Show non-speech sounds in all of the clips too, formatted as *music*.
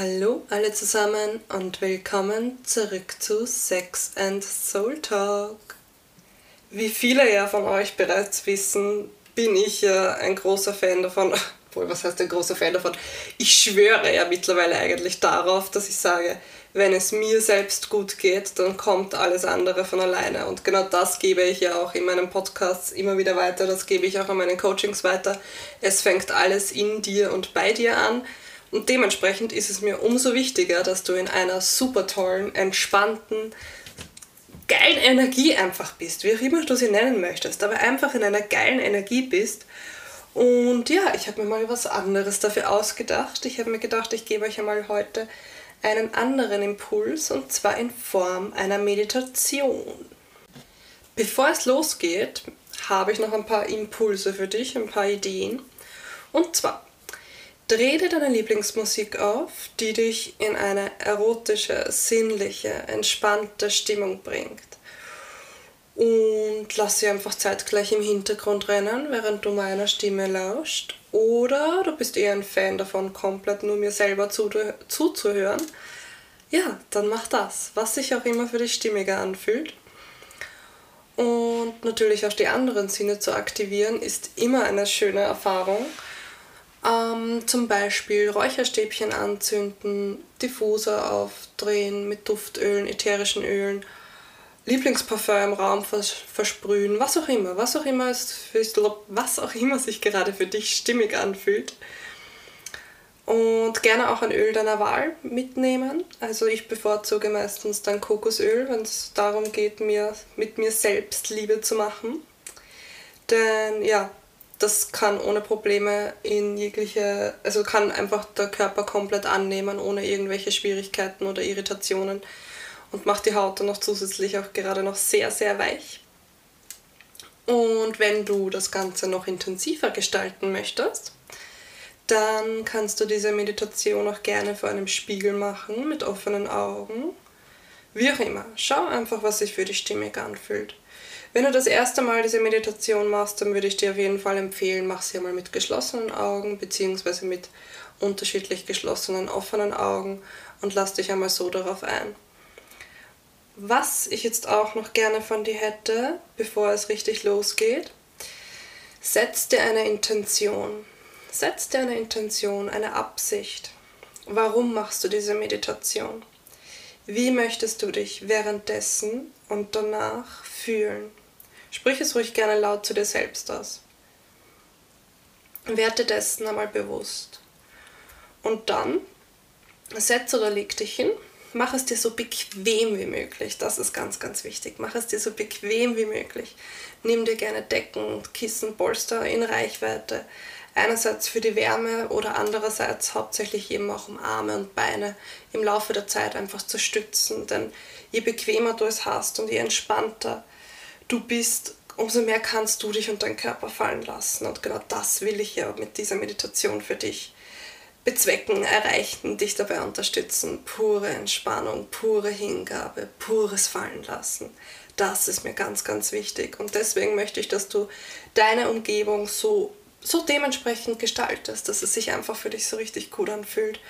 Hallo alle zusammen und willkommen zurück zu Sex and Soul Talk. Wie viele ja von euch bereits wissen, bin ich ja ein großer Fan davon, *laughs* obwohl was heißt ein großer Fan davon? Ich schwöre ja mittlerweile eigentlich darauf, dass ich sage, wenn es mir selbst gut geht, dann kommt alles andere von alleine. Und genau das gebe ich ja auch in meinen Podcasts immer wieder weiter, das gebe ich auch in meinen Coachings weiter. Es fängt alles in dir und bei dir an. Und dementsprechend ist es mir umso wichtiger, dass du in einer super tollen, entspannten, geilen Energie einfach bist, wie auch immer du sie nennen möchtest, aber einfach in einer geilen Energie bist. Und ja, ich habe mir mal was anderes dafür ausgedacht. Ich habe mir gedacht, ich gebe euch einmal heute einen anderen Impuls und zwar in Form einer Meditation. Bevor es losgeht, habe ich noch ein paar Impulse für dich, ein paar Ideen. Und zwar, dreh dir deine Lieblingsmusik auf, die dich in eine erotische, sinnliche, entspannte Stimmung bringt. Und lass sie einfach zeitgleich im Hintergrund rennen, während du meiner Stimme lauscht. Oder du bist eher ein Fan davon, komplett nur mir selber zuzuhören. Ja, dann mach das, was sich auch immer für dich stimmiger anfühlt. Und natürlich auch die anderen Sinne zu aktivieren, ist immer eine schöne Erfahrung. Ähm, zum Beispiel Räucherstäbchen anzünden, Diffuser aufdrehen mit Duftölen, ätherischen Ölen Lieblingsparfum im Raum vers versprühen, was auch immer, was auch immer, es für, was auch immer sich gerade für dich stimmig anfühlt. Und gerne auch ein Öl deiner Wahl mitnehmen. Also ich bevorzuge meistens dann Kokosöl, wenn es darum geht, mir mit mir selbst Liebe zu machen. Denn ja, das kann ohne Probleme in jegliche, also kann einfach der Körper komplett annehmen, ohne irgendwelche Schwierigkeiten oder Irritationen und macht die Haut dann noch zusätzlich auch gerade noch sehr, sehr weich. Und wenn du das Ganze noch intensiver gestalten möchtest, dann kannst du diese Meditation auch gerne vor einem Spiegel machen mit offenen Augen. Wie auch immer, schau einfach, was sich für dich stimmig anfühlt. Wenn du das erste Mal diese Meditation machst, dann würde ich dir auf jeden Fall empfehlen, mach sie einmal mit geschlossenen Augen bzw. mit unterschiedlich geschlossenen offenen Augen und lass dich einmal so darauf ein. Was ich jetzt auch noch gerne von dir hätte, bevor es richtig losgeht, setz dir eine Intention. Setz dir eine Intention, eine Absicht. Warum machst du diese Meditation? Wie möchtest du dich währenddessen und danach fühlen? Sprich es ruhig gerne laut zu dir selbst aus. Werde dessen einmal bewusst. Und dann setz oder leg dich hin mach es dir so bequem wie möglich. Das ist ganz, ganz wichtig. Mach es dir so bequem wie möglich. Nimm dir gerne Decken, Kissen, Polster in Reichweite. Einerseits für die Wärme oder andererseits hauptsächlich eben auch um Arme und Beine im Laufe der Zeit einfach zu stützen. Denn je bequemer du es hast und je entspannter du bist, umso mehr kannst du dich und deinen Körper fallen lassen. Und genau das will ich ja mit dieser Meditation für dich bezwecken, erreichen, dich dabei unterstützen. Pure Entspannung, pure Hingabe, pures Fallen lassen. Das ist mir ganz, ganz wichtig. Und deswegen möchte ich, dass du deine Umgebung so, so dementsprechend gestaltest, dass es sich einfach für dich so richtig gut anfühlt.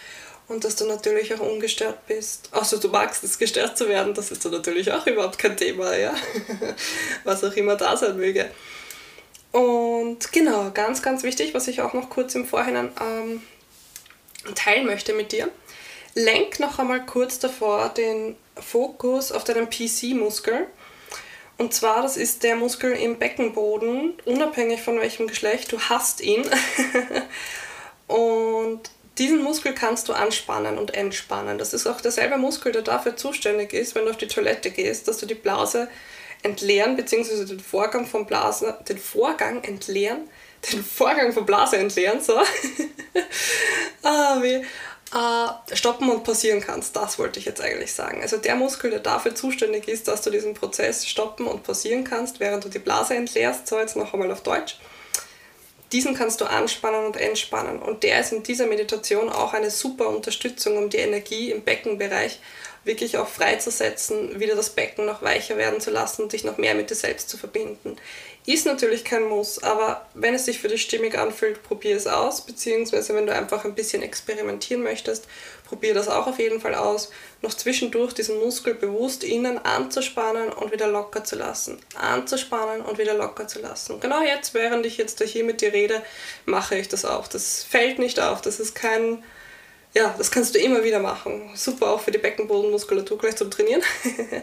Und dass du natürlich auch ungestört bist. Also du magst es, gestört zu werden, das ist dann natürlich auch überhaupt kein Thema, ja. *laughs* Was auch immer da sein möge. Und genau, ganz, ganz wichtig, was ich auch noch kurz im Vorhinein ähm, teilen möchte mit dir. Lenk noch einmal kurz davor den Fokus auf deinen PC-Muskel. Und zwar, das ist der Muskel im Beckenboden, unabhängig von welchem Geschlecht, du hast ihn. *laughs* und diesen Muskel kannst du anspannen und entspannen. Das ist auch derselbe Muskel, der dafür zuständig ist, wenn du auf die Toilette gehst, dass du die Blase entleeren bzw. den Vorgang vom Blasen, den Vorgang entleeren, den Vorgang vom Blase entleeren, so. *laughs* ah, wie, äh, stoppen und passieren kannst. Das wollte ich jetzt eigentlich sagen. Also der Muskel, der dafür zuständig ist, dass du diesen Prozess stoppen und passieren kannst, während du die Blase entleerst, so jetzt noch einmal auf Deutsch. Diesen kannst du anspannen und entspannen. Und der ist in dieser Meditation auch eine super Unterstützung, um die Energie im Beckenbereich wirklich auch freizusetzen, wieder das Becken noch weicher werden zu lassen und dich noch mehr mit dir selbst zu verbinden. Ist natürlich kein Muss, aber wenn es sich für dich stimmig anfühlt, probier es aus, beziehungsweise wenn du einfach ein bisschen experimentieren möchtest, probier das auch auf jeden Fall aus. Noch zwischendurch diesen Muskel bewusst innen anzuspannen und wieder locker zu lassen. Anzuspannen und wieder locker zu lassen. Genau jetzt, während ich jetzt hier mit dir rede, mache ich das auch. Das fällt nicht auf, das ist kein ja, das kannst du immer wieder machen. Super auch für die Beckenbodenmuskulatur gleich zum Trainieren. *laughs*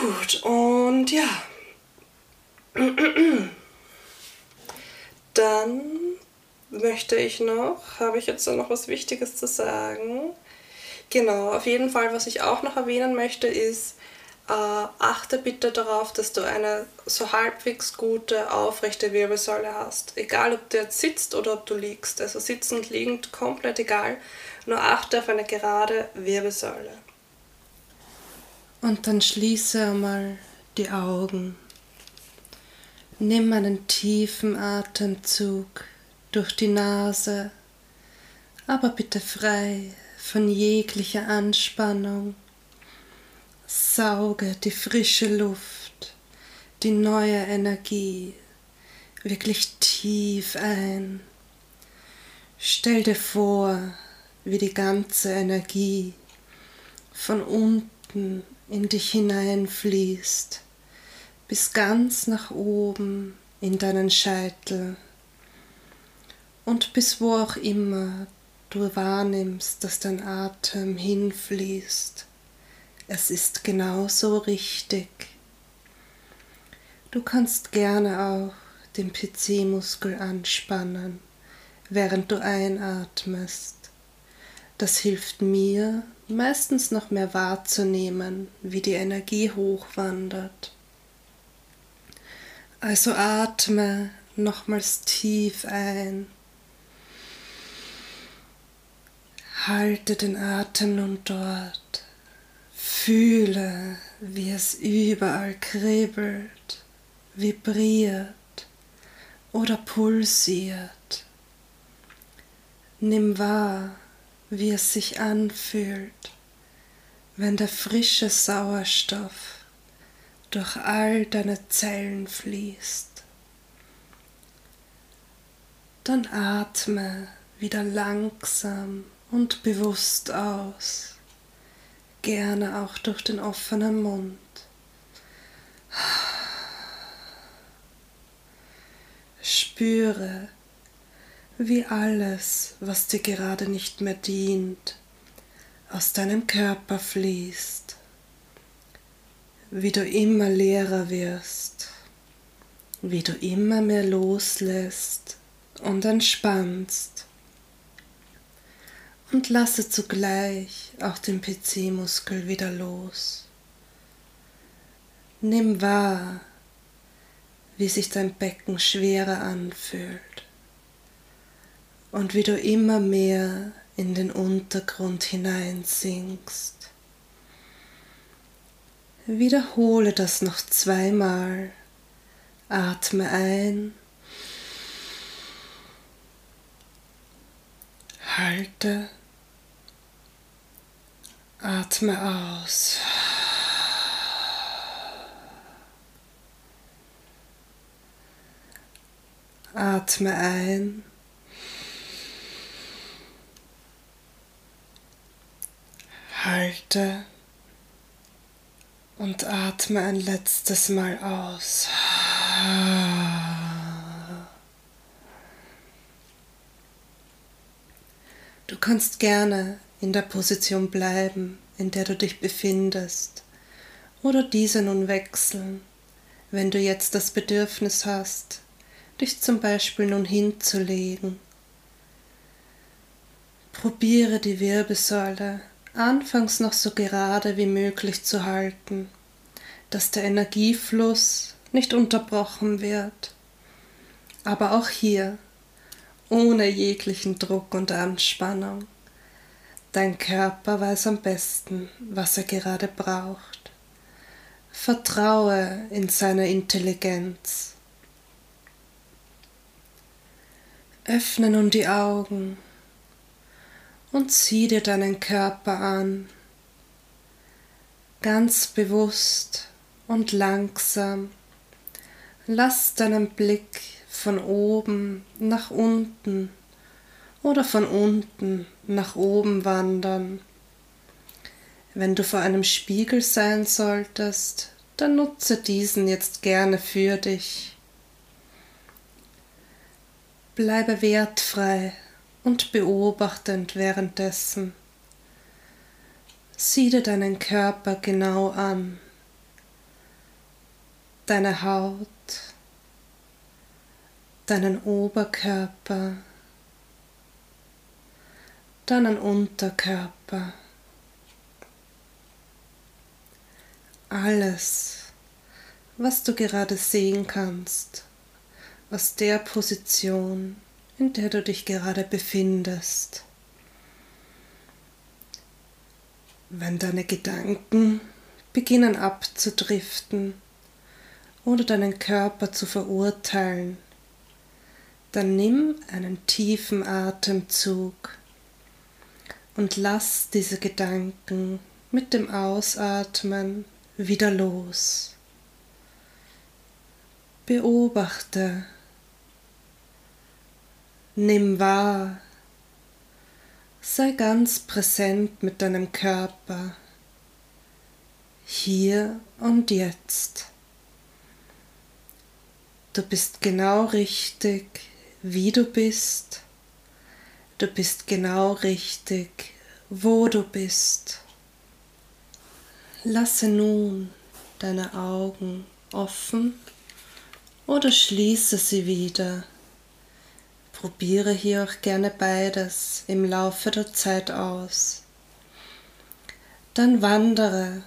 Gut, und ja. *clears throat* Dann möchte ich noch, habe ich jetzt noch was Wichtiges zu sagen. Genau, auf jeden Fall, was ich auch noch erwähnen möchte, ist, äh, achte bitte darauf, dass du eine so halbwegs gute, aufrechte Wirbelsäule hast. Egal, ob du jetzt sitzt oder ob du liegst. Also sitzend, liegend, komplett egal. Nur achte auf eine gerade Wirbelsäule. Und dann schließe einmal die Augen. Nimm einen tiefen Atemzug durch die Nase, aber bitte frei von jeglicher Anspannung Sauge die frische Luft, die neue Energie wirklich tief ein. Stell dir vor, wie die ganze Energie von unten in dich hineinfließt, bis ganz nach oben in deinen Scheitel und bis wo auch immer du wahrnimmst, dass dein Atem hinfließt. Es ist genauso richtig. Du kannst gerne auch den PC-Muskel anspannen, während du einatmest. Das hilft mir, meistens noch mehr wahrzunehmen, wie die Energie hochwandert. Also atme nochmals tief ein. Halte den Atem nun dort. Fühle, wie es überall kribbelt, vibriert oder pulsiert. Nimm wahr, wie es sich anfühlt, wenn der frische Sauerstoff durch all deine Zellen fließt. Dann atme wieder langsam und bewusst aus gerne auch durch den offenen Mund. Spüre, wie alles, was dir gerade nicht mehr dient, aus deinem Körper fließt, wie du immer leerer wirst, wie du immer mehr loslässt und entspannst und lasse zugleich auch den PC-Muskel wieder los. Nimm wahr, wie sich dein Becken schwerer anfühlt und wie du immer mehr in den Untergrund hineinsinkst. Wiederhole das noch zweimal. Atme ein. Halte Atme aus. Atme ein. Halte und atme ein letztes Mal aus. Du kannst gerne in der Position bleiben, in der du dich befindest, oder diese nun wechseln, wenn du jetzt das Bedürfnis hast, dich zum Beispiel nun hinzulegen. Probiere die Wirbelsäule anfangs noch so gerade wie möglich zu halten, dass der Energiefluss nicht unterbrochen wird. Aber auch hier ohne jeglichen Druck und Anspannung. Dein Körper weiß am besten, was er gerade braucht. Vertraue in seine Intelligenz. Öffne nun die Augen und zieh dir deinen Körper an, ganz bewusst und langsam. Lass deinen Blick von oben nach unten oder von unten nach oben wandern. Wenn du vor einem Spiegel sein solltest, dann nutze diesen jetzt gerne für dich. Bleibe wertfrei und beobachtend währenddessen. Sieh dir deinen Körper genau an, deine Haut, deinen Oberkörper, deinen Unterkörper. Alles, was du gerade sehen kannst, aus der Position, in der du dich gerade befindest. Wenn deine Gedanken beginnen abzudriften oder deinen Körper zu verurteilen, dann nimm einen tiefen Atemzug und lass diese Gedanken mit dem Ausatmen wieder los. Beobachte, nimm wahr, sei ganz präsent mit deinem Körper, hier und jetzt. Du bist genau richtig, wie du bist. Du bist genau richtig, wo du bist. Lasse nun deine Augen offen oder schließe sie wieder. Probiere hier auch gerne beides im Laufe der Zeit aus. Dann wandere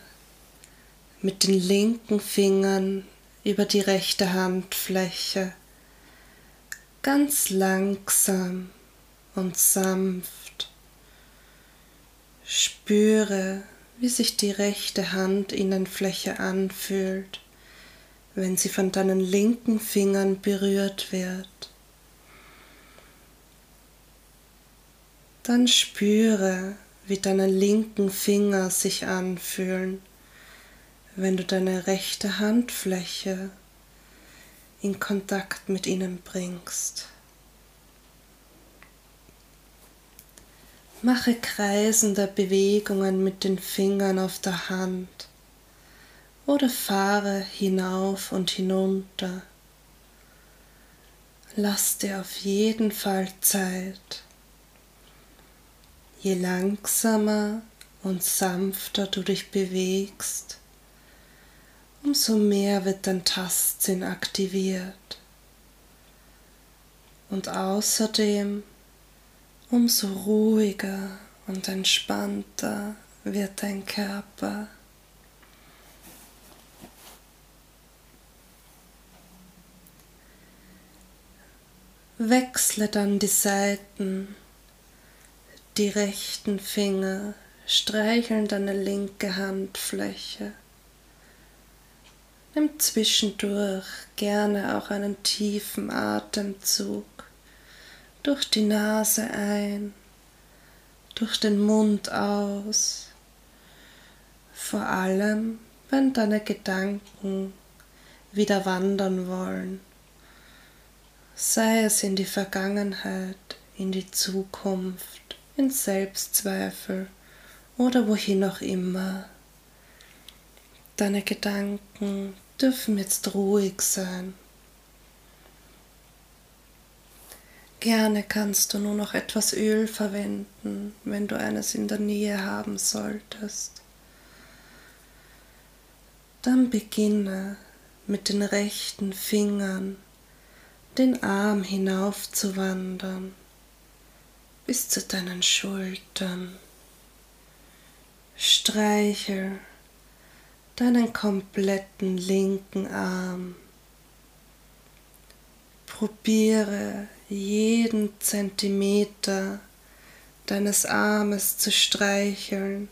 mit den linken Fingern über die rechte Handfläche ganz langsam und sanft. Spüre, wie sich die rechte Handinnenfläche anfühlt, wenn sie von deinen linken Fingern berührt wird. Dann spüre, wie deine linken Finger sich anfühlen, wenn du deine rechte Handfläche in Kontakt mit ihnen bringst. Mache kreisende Bewegungen mit den Fingern auf der Hand oder fahre hinauf und hinunter. Lass dir auf jeden Fall Zeit. Je langsamer und sanfter du dich bewegst, umso mehr wird dein Tastsinn aktiviert. Und außerdem, umso ruhiger und entspannter wird dein Körper. Wechsle dann die Seiten, die rechten Finger streicheln deine linke Handfläche. Nimm zwischendurch gerne auch einen tiefen Atemzug durch die Nase ein, durch den Mund aus, vor allem wenn deine Gedanken wieder wandern wollen, sei es in die Vergangenheit, in die Zukunft, in Selbstzweifel oder wohin auch immer. Deine Gedanken dürfen jetzt ruhig sein. Gerne kannst du nur noch etwas Öl verwenden, wenn du eines in der Nähe haben solltest. Dann beginne mit den rechten Fingern den Arm hinauf zu wandern bis zu deinen Schultern. Streichel deinen kompletten linken Arm. Probiere jeden Zentimeter deines Armes zu streicheln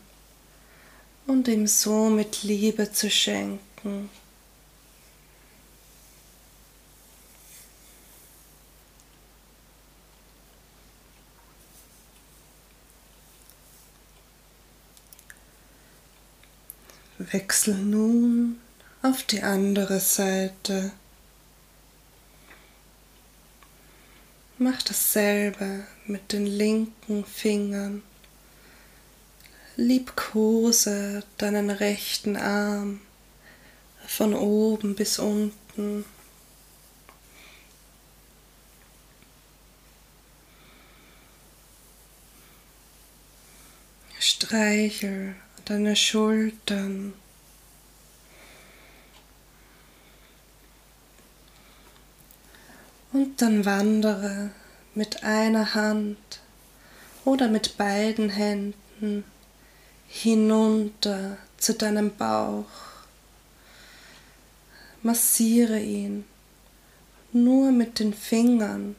und ihm somit Liebe zu schenken. Wechsel nun auf die andere Seite. Mach dasselbe mit den linken Fingern. Liebkose deinen rechten Arm von oben bis unten. Streichel deine Schultern. Und dann wandere mit einer Hand oder mit beiden Händen hinunter zu deinem Bauch. Massiere ihn nur mit den Fingern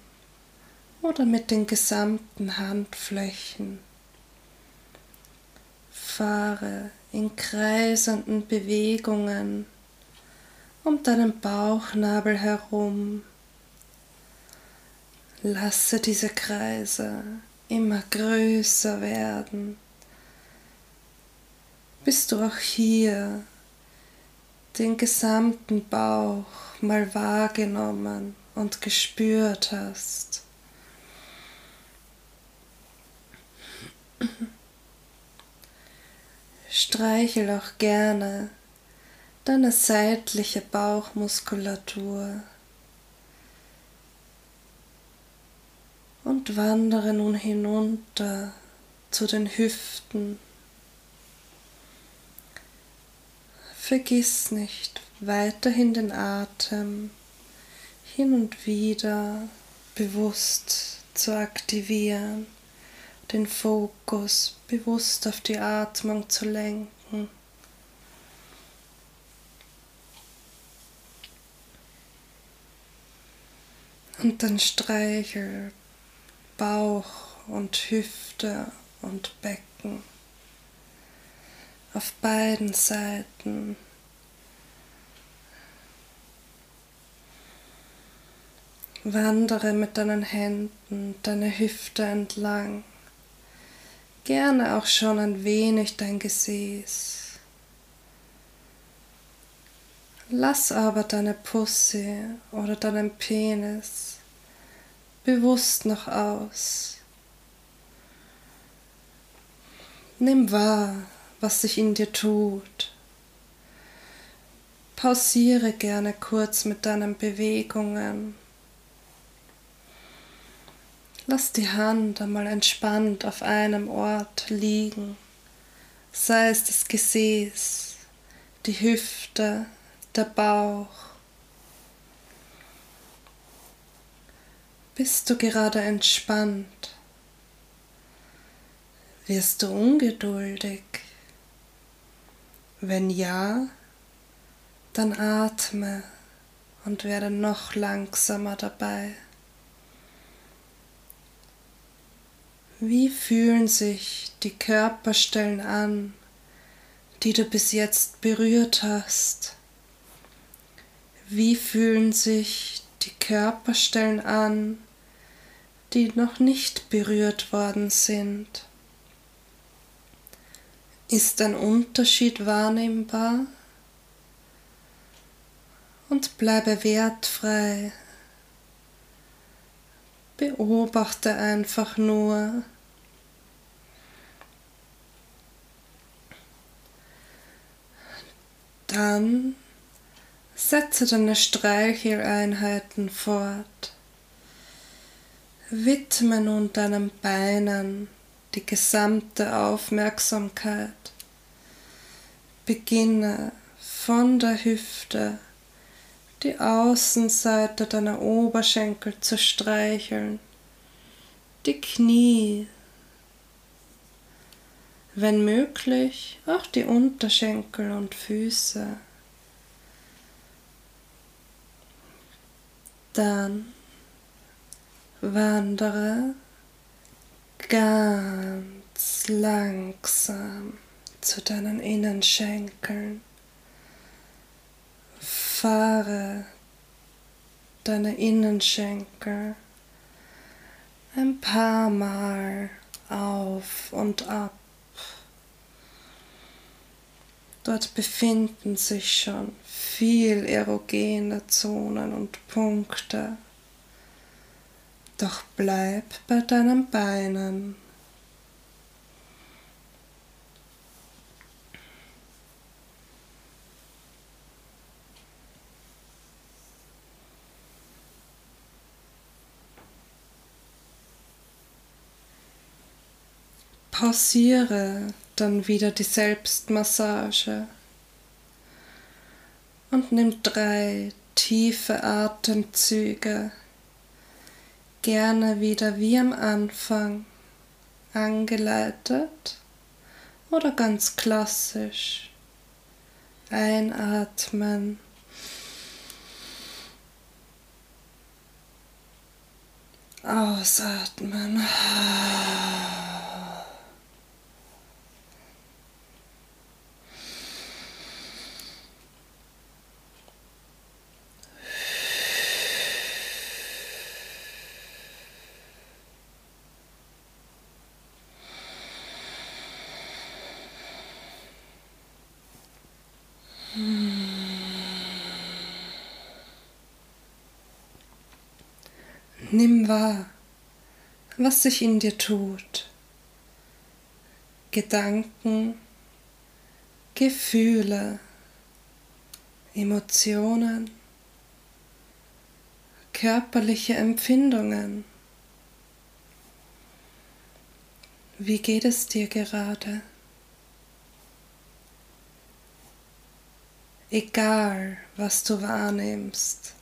oder mit den gesamten Handflächen. Fahre in kreisenden Bewegungen um deinen Bauchnabel herum Lasse diese Kreise immer größer werden, bis du auch hier den gesamten Bauch mal wahrgenommen und gespürt hast. Streichel auch gerne deine seitliche Bauchmuskulatur. und wandere nun hinunter zu den Hüften. Vergiss nicht weiterhin den Atem hin und wieder bewusst zu aktivieren, den Fokus bewusst auf die Atmung zu lenken. Und dann streichel Bauch und Hüfte und Becken auf beiden Seiten. Wandere mit deinen Händen deine Hüfte entlang, gerne auch schon ein wenig dein Gesäß. Lass aber deine Pussy oder deinen Penis bewusst noch aus. Nimm wahr, was sich in dir tut. Pausiere gerne kurz mit deinen Bewegungen. Lass die Hand einmal entspannt auf einem Ort liegen, sei es das Gesäß, die Hüfte, der Bauch Bist du gerade entspannt? Wirst du ungeduldig? Wenn ja, dann atme und werde noch langsamer dabei. Wie fühlen sich die Körperstellen an, die du bis jetzt berührt hast? Wie fühlen sich die Körperstellen an, die noch nicht berührt worden sind. Ist ein Unterschied wahrnehmbar? Und bleibe wertfrei. Beobachte einfach nur. Dann Setze deine Streicheleinheiten fort. Widme nun deinen Beinen die gesamte Aufmerksamkeit. Beginne von der Hüfte die Außenseite deiner Oberschenkel zu streicheln, die Knie, wenn möglich auch die Unterschenkel und Füße. Dann wandere ganz langsam zu deinen Innenschenkeln. Fahre deine Innenschenkel ein paar Mal auf und ab. Dort befinden sich schon viel erogene Zonen und Punkte. Doch bleib bei deinen Beinen. Pausiere dann wieder die Selbstmassage und nimm drei tiefe Atemzüge, gerne wieder wie am Anfang, angeleitet oder ganz klassisch. Einatmen. Ausatmen. Nimm wahr, was sich in dir tut. Gedanken, Gefühle, Emotionen, körperliche Empfindungen. Wie geht es dir gerade? Egal, was du wahrnimmst,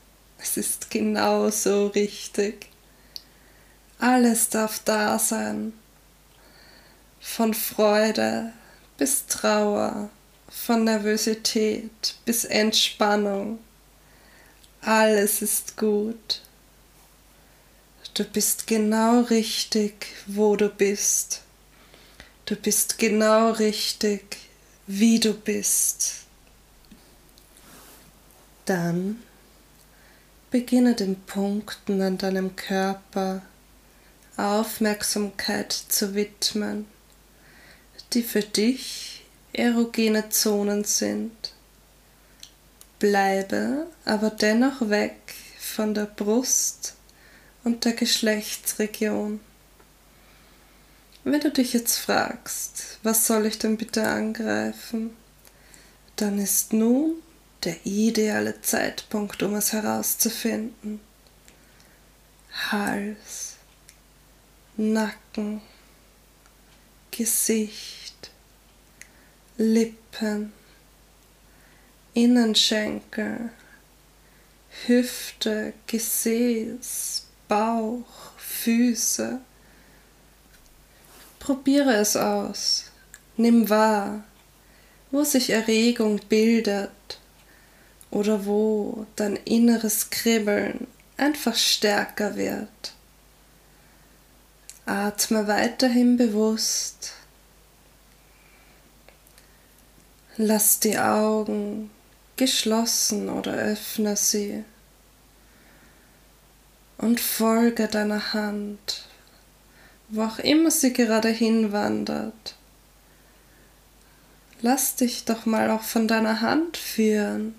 es ist genauso richtig. Alles darf da sein. Von Freude bis Trauer, von Nervosität bis Entspannung. Alles ist gut. Du bist genau richtig, wo du bist. Du bist genau richtig, wie du bist. Dann beginne den Punkten an deinem Körper Aufmerksamkeit zu widmen, die für dich erogene Zonen sind. Bleibe aber dennoch weg von der Brust und der Geschlechtsregion. Wenn du dich jetzt fragst, was soll ich denn bitte angreifen, dann ist nun der ideale Zeitpunkt, um es herauszufinden. Hals, Nacken, Gesicht, Lippen, Innenschenkel, Hüfte, Gesäß, Bauch, Füße. Probiere es aus. Nimm wahr, wo sich Erregung bildet oder wo dein inneres Kribbeln einfach stärker wird. Atme weiterhin bewusst. Lass die Augen geschlossen oder öffne sie und folge deiner Hand, wo auch immer sie gerade hinwandert. Lass dich doch mal auch von deiner Hand führen.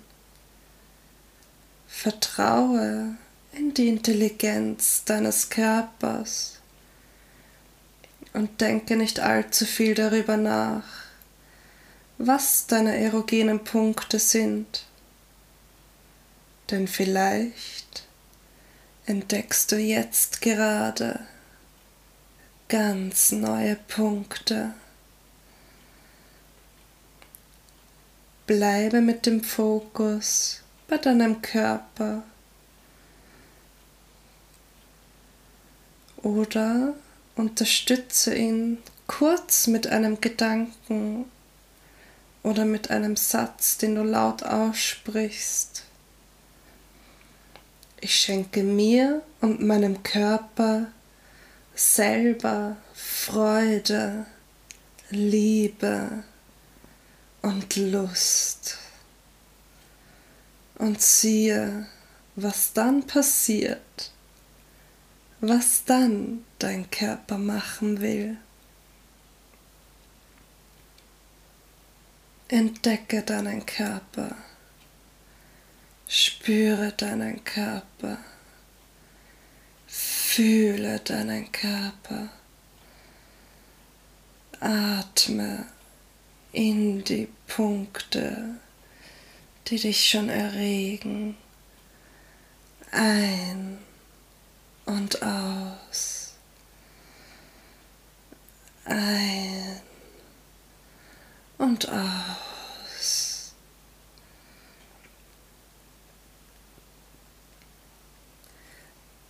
Vertraue in die Intelligenz deines Körpers und denke nicht allzu viel darüber nach, was deine erogenen Punkte sind. Denn vielleicht entdeckst du jetzt gerade ganz neue Punkte. Bleibe mit dem Fokus bei deinem Körper. Oder unterstütze ihn kurz mit einem Gedanken oder mit einem Satz, den du laut aussprichst. Ich schenke mir und meinem Körper selber Freude, Liebe und Lust. Und siehe, was dann passiert, was dann dein Körper machen will. Entdecke deinen Körper. Spüre deinen Körper. Fühle deinen Körper. Atme in die Punkte, die dich schon erregen, ein und aus, ein und aus.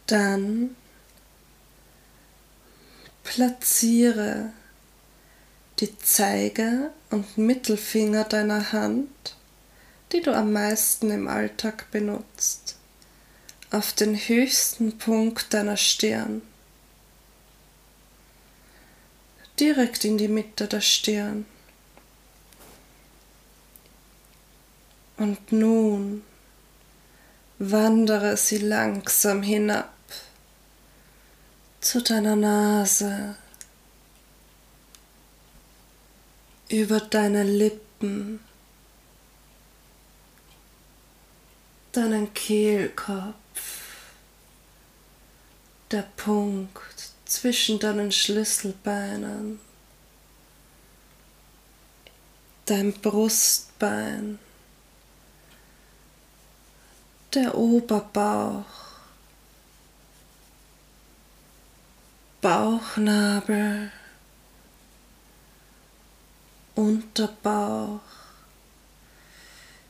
Dann platziere die Zeige und Mittelfinger deiner Hand, die du am meisten im Alltag benutzt, auf den höchsten Punkt deiner Stirn, direkt in die Mitte der Stirn. Und nun wandere sie langsam hinab zu deiner Nase, über deine Lippen, deinen Kehlkopf, der Punkt zwischen deinen Schlüsselbeinen, dein Brustbein, der Oberbauch, Bauchnabel, Unterbauch.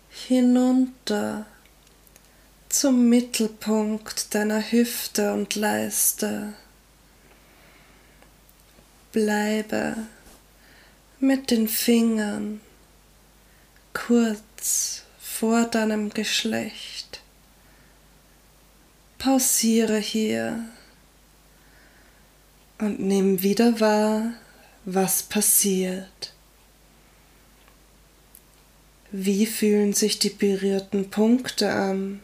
Hinunter zum Mittelpunkt deiner Hüfte und Leiste. Bleibe mit den Fingern kurz vor deinem Geschlecht. Pausiere hier und nimm wieder wahr, was passiert. Wie fühlen sich die berührten Punkte an?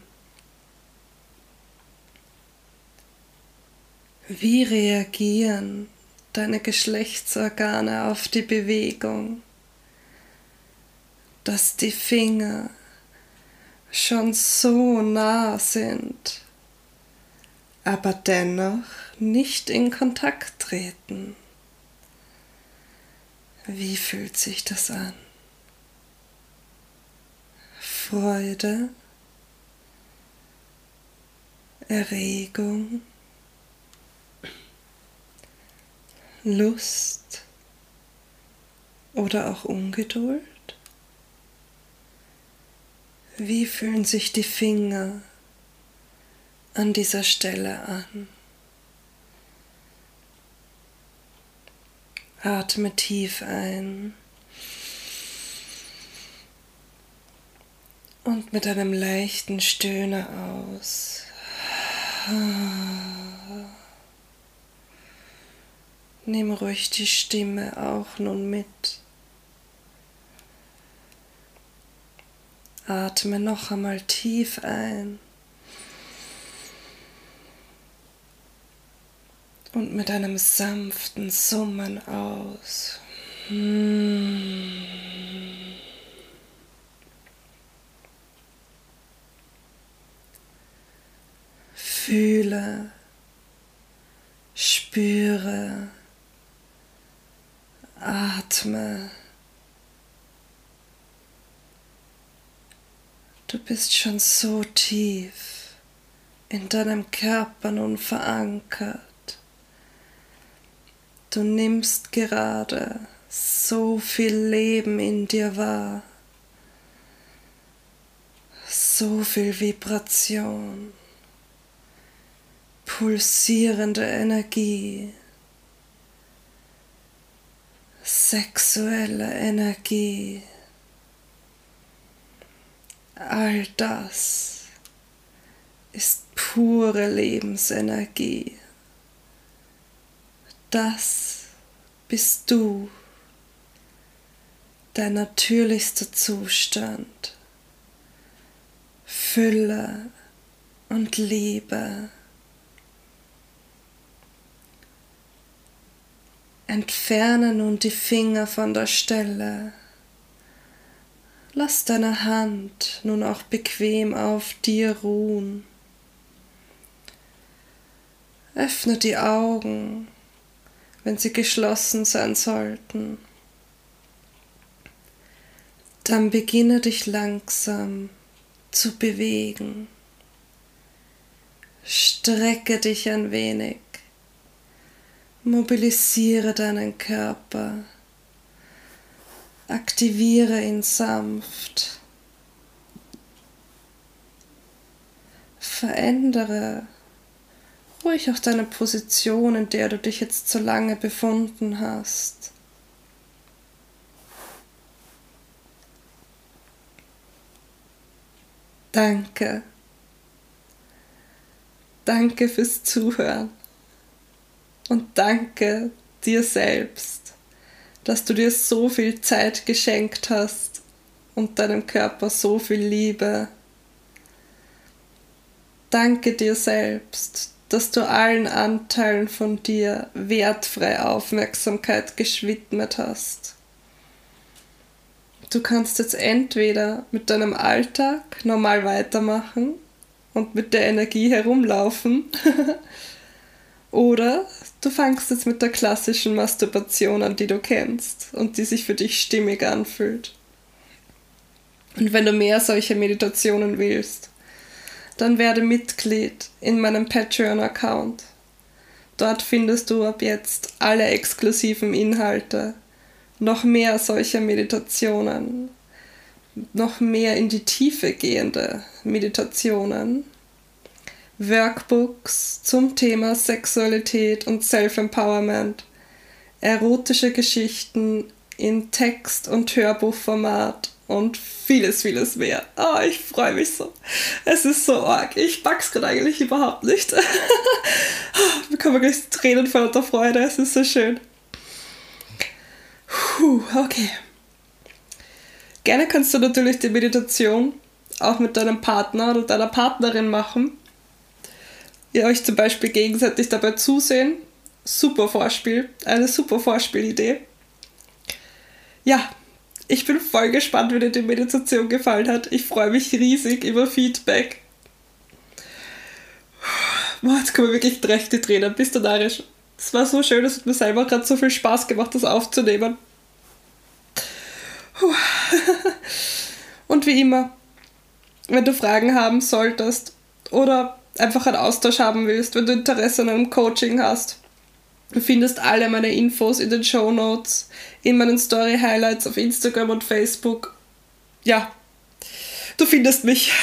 Wie reagieren deine Geschlechtsorgane auf die Bewegung, dass die Finger schon so nah sind, aber dennoch nicht in Kontakt treten? Wie fühlt sich das an? Freude, Erregung, Lust oder auch Ungeduld? Wie fühlen sich die Finger an dieser Stelle an? Atme tief ein. und mit einem leichten Stöhner aus. Nimm ruhig die Stimme auch nun mit. Atme noch einmal tief ein und mit einem sanften Summen aus. Hmm. Fühle, spüre, atme. Du bist schon so tief in deinem Körper nun verankert. Du nimmst gerade so viel Leben in dir wahr, so viel Vibration pulsierende Energie, sexuelle Energie, all das ist pure Lebensenergie. Das bist du, dein natürlichster Zustand, Fülle und Liebe. Entferne nun die Finger von der Stelle, Lass deine Hand nun auch bequem auf dir ruhen. Öffne die Augen, wenn sie geschlossen sein sollten. Dann beginne dich langsam zu bewegen. Strecke dich ein wenig. Mobilisiere deinen Körper. Aktiviere ihn sanft. Verändere ruhig auch deine Position, in der du dich jetzt so lange befunden hast. Danke. Danke fürs Zuhören. Und danke dir selbst, dass du dir so viel Zeit geschenkt hast und deinem Körper so viel Liebe. Danke dir selbst, dass du allen Anteilen von dir wertfrei Aufmerksamkeit geschwidmet hast. Du kannst jetzt entweder mit deinem Alltag normal weitermachen und mit der Energie herumlaufen, *laughs* oder du fangst jetzt mit der klassischen Masturbation an, die du kennst und die sich für dich stimmig anfühlt. Und wenn du mehr solche Meditationen willst, dann werde Mitglied in meinem Patreon-Account. Dort findest du ab jetzt alle exklusiven Inhalte, noch mehr solcher Meditationen, noch mehr in die Tiefe gehende Meditationen, Workbooks zum Thema Sexualität und Self-Empowerment, erotische Geschichten in Text- und Hörbuchformat und vieles, vieles mehr. Oh, ich freue mich so. Es ist so arg. Ich pack's gerade eigentlich überhaupt nicht. *laughs* ich bekomme gleich Tränen von der Freude. Es ist so schön. Puh, okay. Gerne kannst du natürlich die Meditation auch mit deinem Partner oder deiner Partnerin machen. Ihr euch zum Beispiel gegenseitig dabei zusehen. Super Vorspiel. Eine super Vorspielidee. Ja, ich bin voll gespannt, wie dir die Meditation gefallen hat. Ich freue mich riesig über Feedback. Boah, jetzt kommen wirklich recht die Tränen. Bist du narrisch? Es war so schön, es hat mir selber gerade so viel Spaß gemacht, das aufzunehmen. *laughs* Und wie immer, wenn du Fragen haben solltest oder einfach einen Austausch haben willst, wenn du Interesse an einem Coaching hast, Du findest alle meine Infos in den Show Notes, in meinen Story Highlights auf Instagram und Facebook. Ja, du findest mich.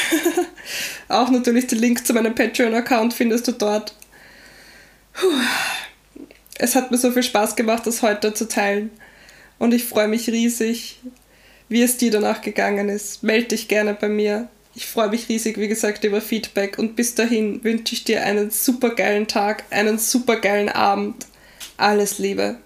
*laughs* Auch natürlich den Link zu meinem Patreon-Account findest du dort. Es hat mir so viel Spaß gemacht, das heute zu teilen. Und ich freue mich riesig, wie es dir danach gegangen ist. Meld dich gerne bei mir. Ich freue mich riesig, wie gesagt, über Feedback und bis dahin wünsche ich dir einen super geilen Tag, einen super geilen Abend alles Liebe.